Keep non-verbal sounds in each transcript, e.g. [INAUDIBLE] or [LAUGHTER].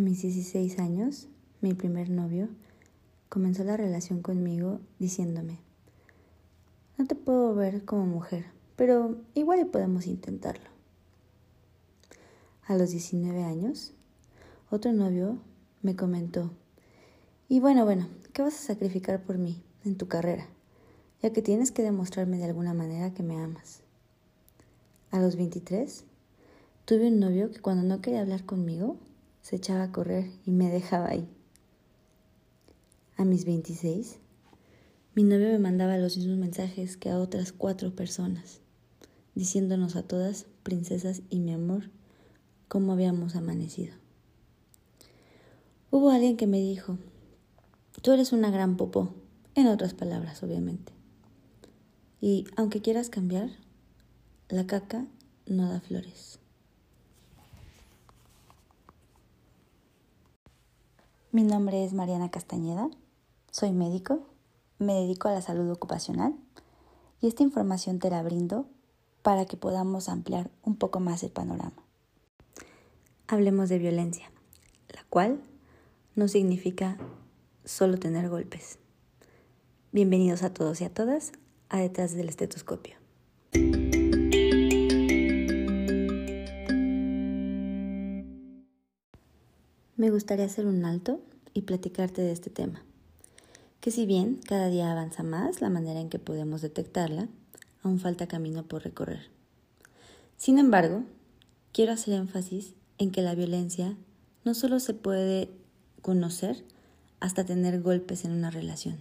A mis 16 años, mi primer novio comenzó la relación conmigo diciéndome, no te puedo ver como mujer, pero igual podemos intentarlo. A los 19 años, otro novio me comentó, y bueno, bueno, ¿qué vas a sacrificar por mí en tu carrera? Ya que tienes que demostrarme de alguna manera que me amas. A los 23, tuve un novio que cuando no quería hablar conmigo, se echaba a correr y me dejaba ahí. A mis 26, mi novio me mandaba los mismos mensajes que a otras cuatro personas, diciéndonos a todas, princesas y mi amor, cómo habíamos amanecido. Hubo alguien que me dijo, tú eres una gran popó, en otras palabras, obviamente. Y aunque quieras cambiar, la caca no da flores. Mi nombre es Mariana Castañeda, soy médico, me dedico a la salud ocupacional y esta información te la brindo para que podamos ampliar un poco más el panorama. Hablemos de violencia, la cual no significa solo tener golpes. Bienvenidos a todos y a todas a Detrás del Estetoscopio. Me gustaría hacer un alto y platicarte de este tema, que si bien cada día avanza más la manera en que podemos detectarla, aún falta camino por recorrer. Sin embargo, quiero hacer énfasis en que la violencia no solo se puede conocer hasta tener golpes en una relación.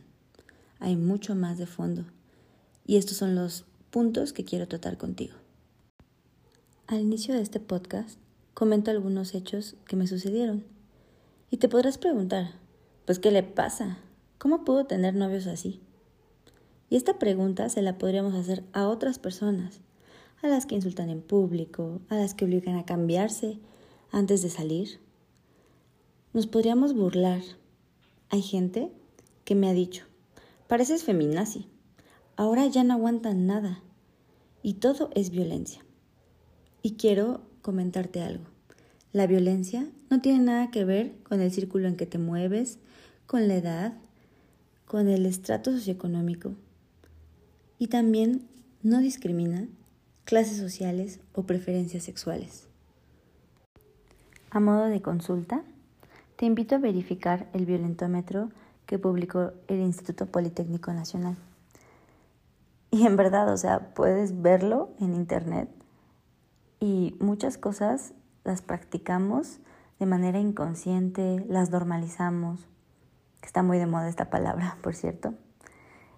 Hay mucho más de fondo y estos son los puntos que quiero tratar contigo. Al inicio de este podcast comento algunos hechos que me sucedieron y te podrás preguntar, pues ¿qué le pasa? ¿Cómo pudo tener novios así? Y esta pregunta se la podríamos hacer a otras personas, a las que insultan en público, a las que obligan a cambiarse antes de salir. Nos podríamos burlar. Hay gente que me ha dicho, pareces feminazi, ahora ya no aguantan nada y todo es violencia. Y quiero comentarte algo. La violencia no tiene nada que ver con el círculo en que te mueves, con la edad, con el estrato socioeconómico. Y también no discrimina clases sociales o preferencias sexuales. A modo de consulta, te invito a verificar el violentómetro que publicó el Instituto Politécnico Nacional. Y en verdad, o sea, puedes verlo en internet y muchas cosas las practicamos de manera inconsciente, las normalizamos, que está muy de moda esta palabra, [LAUGHS] por cierto.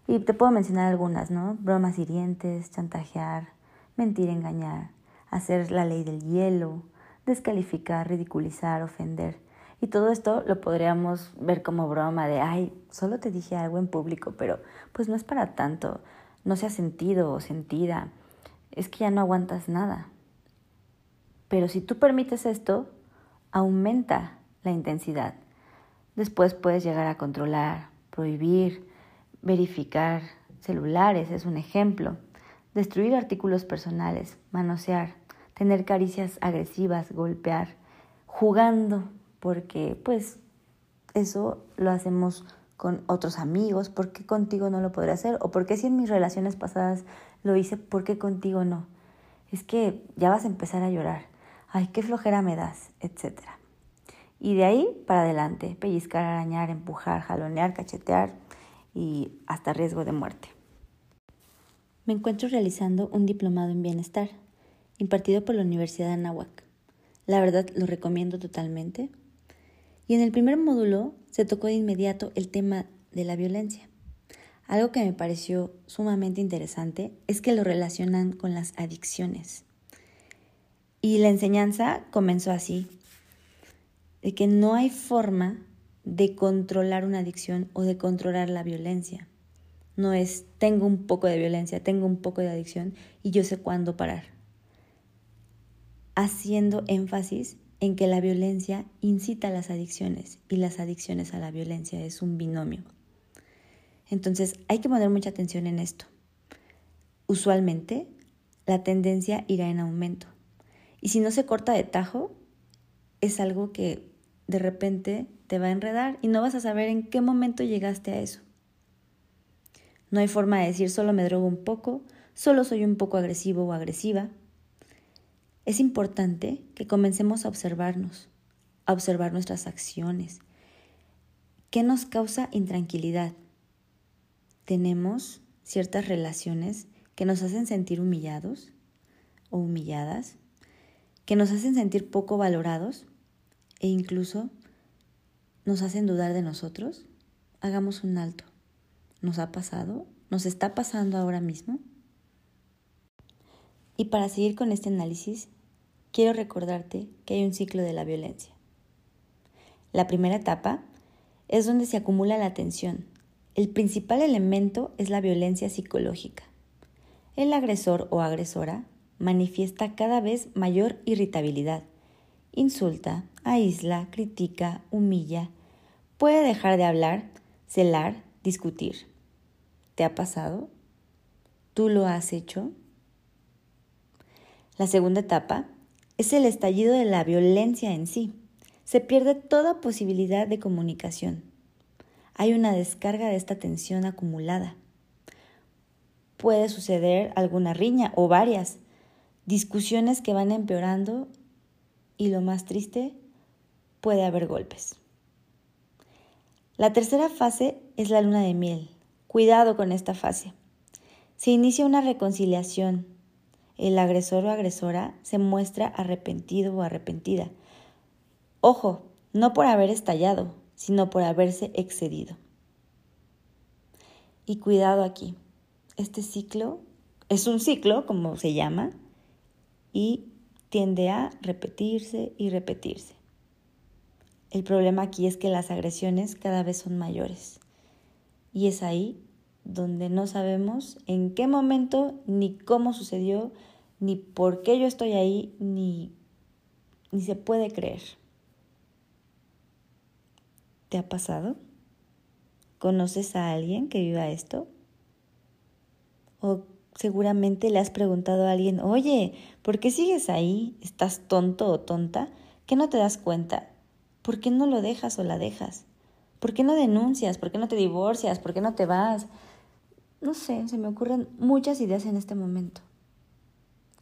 Y te puedo mencionar algunas, ¿no? Bromas hirientes, chantajear, mentir, engañar, hacer la ley del hielo, descalificar, ridiculizar, ofender. Y todo esto lo podríamos ver como broma de, ay, solo te dije algo en público, pero pues no es para tanto, no se ha sentido o sentida, es que ya no aguantas nada. Pero si tú permites esto, aumenta la intensidad. Después puedes llegar a controlar, prohibir, verificar celulares, es un ejemplo, destruir artículos personales, manosear, tener caricias agresivas, golpear, jugando, porque pues eso lo hacemos con otros amigos, ¿por qué contigo no lo podré hacer? O por qué si en mis relaciones pasadas lo hice, ¿por qué contigo no? Es que ya vas a empezar a llorar ay, qué flojera me das, etc. Y de ahí para adelante, pellizcar, arañar, empujar, jalonear, cachetear y hasta riesgo de muerte. Me encuentro realizando un diplomado en bienestar, impartido por la Universidad de Anáhuac. La verdad lo recomiendo totalmente. Y en el primer módulo se tocó de inmediato el tema de la violencia. Algo que me pareció sumamente interesante es que lo relacionan con las adicciones. Y la enseñanza comenzó así, de que no hay forma de controlar una adicción o de controlar la violencia. No es tengo un poco de violencia, tengo un poco de adicción y yo sé cuándo parar. Haciendo énfasis en que la violencia incita a las adicciones y las adicciones a la violencia es un binomio. Entonces hay que poner mucha atención en esto. Usualmente la tendencia irá en aumento y si no se corta de tajo, es algo que de repente te va a enredar y no vas a saber en qué momento llegaste a eso. No hay forma de decir solo me drogo un poco, solo soy un poco agresivo o agresiva. Es importante que comencemos a observarnos, a observar nuestras acciones. ¿Qué nos causa intranquilidad? Tenemos ciertas relaciones que nos hacen sentir humillados o humilladas, que nos hacen sentir poco valorados e incluso nos hacen dudar de nosotros. Hagamos un alto. ¿Nos ha pasado? ¿Nos está pasando ahora mismo? Y para seguir con este análisis, quiero recordarte que hay un ciclo de la violencia. La primera etapa es donde se acumula la tensión. El principal elemento es la violencia psicológica. El agresor o agresora manifiesta cada vez mayor irritabilidad. Insulta, aísla, critica, humilla, puede dejar de hablar, celar, discutir. ¿Te ha pasado? ¿Tú lo has hecho? La segunda etapa es el estallido de la violencia en sí. Se pierde toda posibilidad de comunicación. Hay una descarga de esta tensión acumulada. Puede suceder alguna riña o varias, discusiones que van empeorando y lo más triste, puede haber golpes. La tercera fase es la luna de miel. Cuidado con esta fase. Se inicia una reconciliación. El agresor o agresora se muestra arrepentido o arrepentida. Ojo, no por haber estallado, sino por haberse excedido. Y cuidado aquí. Este ciclo es un ciclo, como se llama, y tiende a repetirse y repetirse. El problema aquí es que las agresiones cada vez son mayores y es ahí donde no sabemos en qué momento, ni cómo sucedió, ni por qué yo estoy ahí, ni, ni se puede creer. ¿Te ha pasado? ¿Conoces a alguien que viva esto? ¿O seguramente le has preguntado a alguien, oye, ¿por qué sigues ahí? ¿Estás tonto o tonta? ¿Qué no te das cuenta? ¿Por qué no lo dejas o la dejas? ¿Por qué no denuncias? ¿Por qué no te divorcias? ¿Por qué no te vas? No sé, se me ocurren muchas ideas en este momento.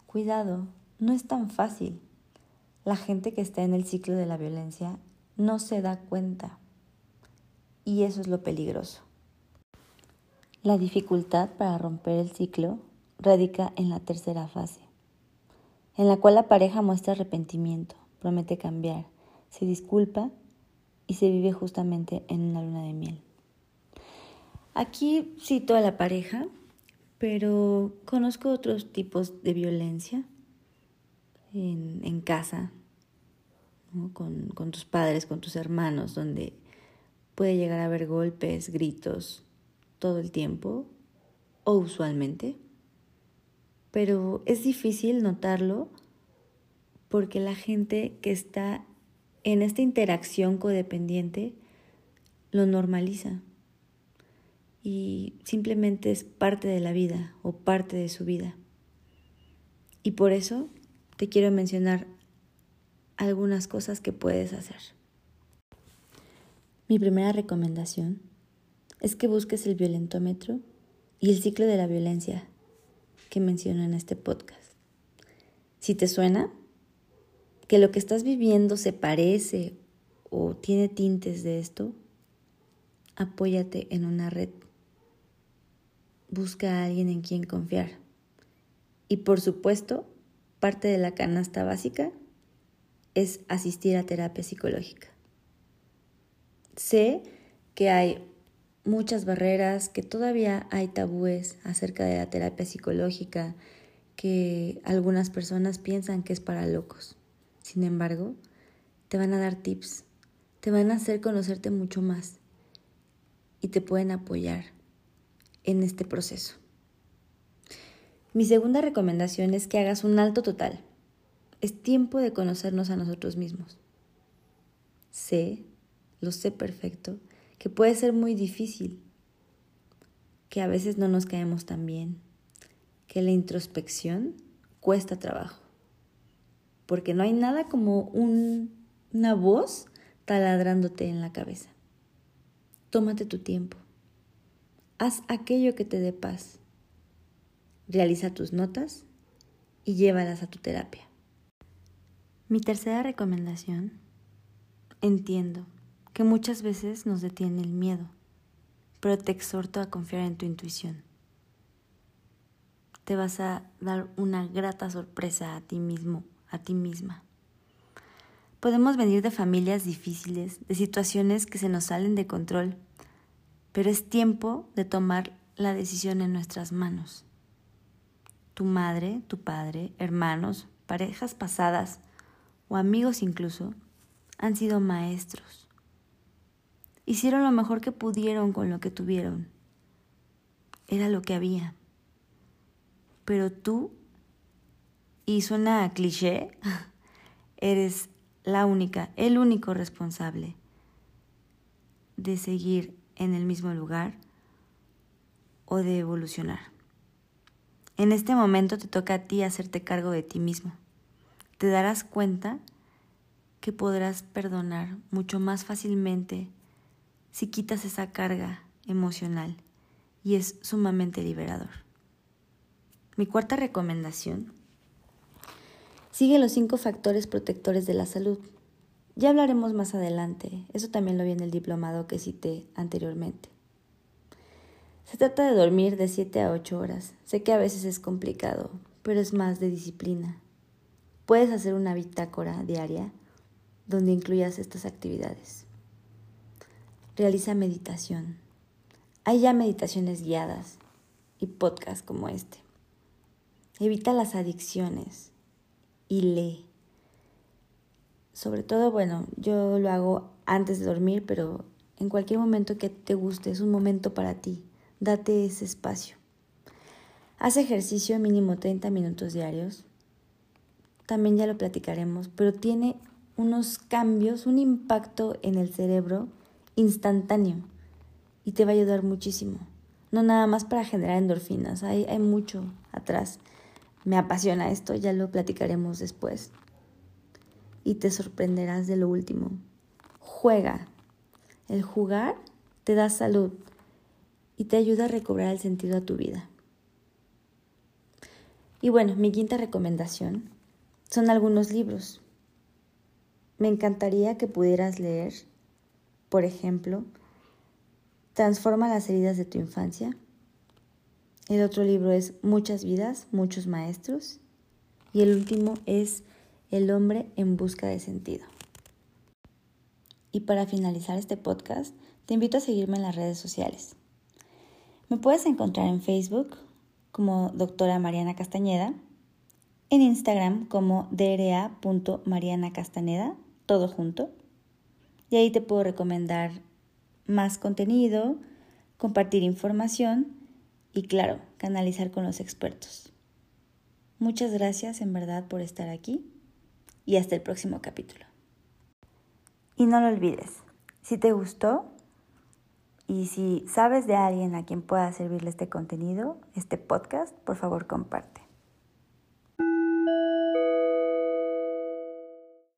Cuidado, no es tan fácil. La gente que está en el ciclo de la violencia no se da cuenta. Y eso es lo peligroso. La dificultad para romper el ciclo radica en la tercera fase, en la cual la pareja muestra arrepentimiento, promete cambiar, se disculpa y se vive justamente en una luna de miel. Aquí cito a la pareja, pero conozco otros tipos de violencia en, casa, con, tus padres, con tus hermanos, donde puede llegar a haber golpes, gritos todo el tiempo o usualmente pero es difícil notarlo porque la gente que está en esta interacción codependiente lo normaliza y simplemente es parte de la vida o parte de su vida. Y por eso te quiero mencionar algunas cosas que puedes hacer. Mi primera recomendación es que busques el violentómetro y el ciclo de la violencia que menciono en este podcast. Si te suena que lo que estás viviendo se parece o tiene tintes de esto, apóyate en una red. Busca a alguien en quien confiar. Y por supuesto, parte de la canasta básica es asistir a terapia psicológica. Sé que hay muchas barreras, que todavía hay tabúes acerca de la terapia psicológica, que algunas personas piensan que es para locos. Sin embargo, te van a dar tips, te van a hacer conocerte mucho más y te pueden apoyar en este proceso. Mi segunda recomendación es que hagas un alto total. Es tiempo de conocernos a nosotros mismos. Sé, lo sé perfecto, que puede ser muy difícil, que a veces no nos caemos tan bien, que la introspección cuesta trabajo, porque no hay nada como una voz taladrándote en la cabeza. Tómate tu tiempo. Haz aquello que te dé paz. Realiza tus notas y llévalas a tu terapia. Mi tercera recomendación, entiendo que muchas veces nos detiene el miedo, pero te exhorto a confiar en tu intuición. Te vas a dar una grata sorpresa a ti mismo, a ti misma. Podemos venir de familias difíciles, de situaciones que se nos salen de control, pero es tiempo de tomar la decisión en nuestras manos. Tu madre, tu padre, hermanos, parejas pasadas o amigos incluso han sido maestros. Hicieron lo mejor que pudieron con lo que tuvieron. Era lo que había. Pero tú, y suena cliché, [LAUGHS] eres la única, el único responsable de seguir en el mismo lugar o de evolucionar. En este momento te toca a ti hacerte cargo de ti mismo. Te darás cuenta que podrás perdonar mucho más fácilmente si quitas esa carga emocional y es sumamente liberador. Mi cuarta recomendación Sigue los cinco factores protectores de la salud. Ya hablaremos más adelante, eso también lo vi en el diplomado que cité anteriormente. Se trata de dormir de 7 a 8 horas. Sé que a veces es complicado, pero es más de disciplina. Puedes hacer una bitácora diaria donde incluyas estas actividades. Realiza meditación. Hay ya meditaciones guiadas y podcasts como este. Evita las adicciones y lee. Sobre todo, bueno, yo lo hago antes de dormir, pero en cualquier momento que te guste, es un momento para ti. Date ese espacio. Haz ejercicio mínimo 30 minutos diarios. También ya lo platicaremos, pero tiene unos cambios, un impacto en el cerebro instantáneo y te va a ayudar muchísimo. No nada más para generar endorfinas, hay, hay mucho atrás me apasiona esto, ya lo platicaremos después. Y te sorprenderás de lo último. Juega. El jugar te da salud y te ayuda a recobrar el sentido a tu vida. Y bueno, mi quinta recomendación son algunos libros. Me encantaría que pudieras leer, por ejemplo, Transforma las heridas de tu infancia el otro libro es Muchas vidas, muchos maestros. Y el último es El hombre en busca de sentido. Y para finalizar este podcast, te invito a seguirme en las redes sociales. Me puedes encontrar en Facebook como doctora Mariana Castañeda, en Instagram como dra.marianacastaneda, todo junto. Y ahí te puedo recomendar más contenido, compartir información y claro, canalizar con los expertos. Muchas gracias en verdad por estar aquí y hasta el próximo capítulo. Y no lo olvides, si te gustó y si sabes de alguien a quien pueda servirle este contenido, este podcast, por favor comparte.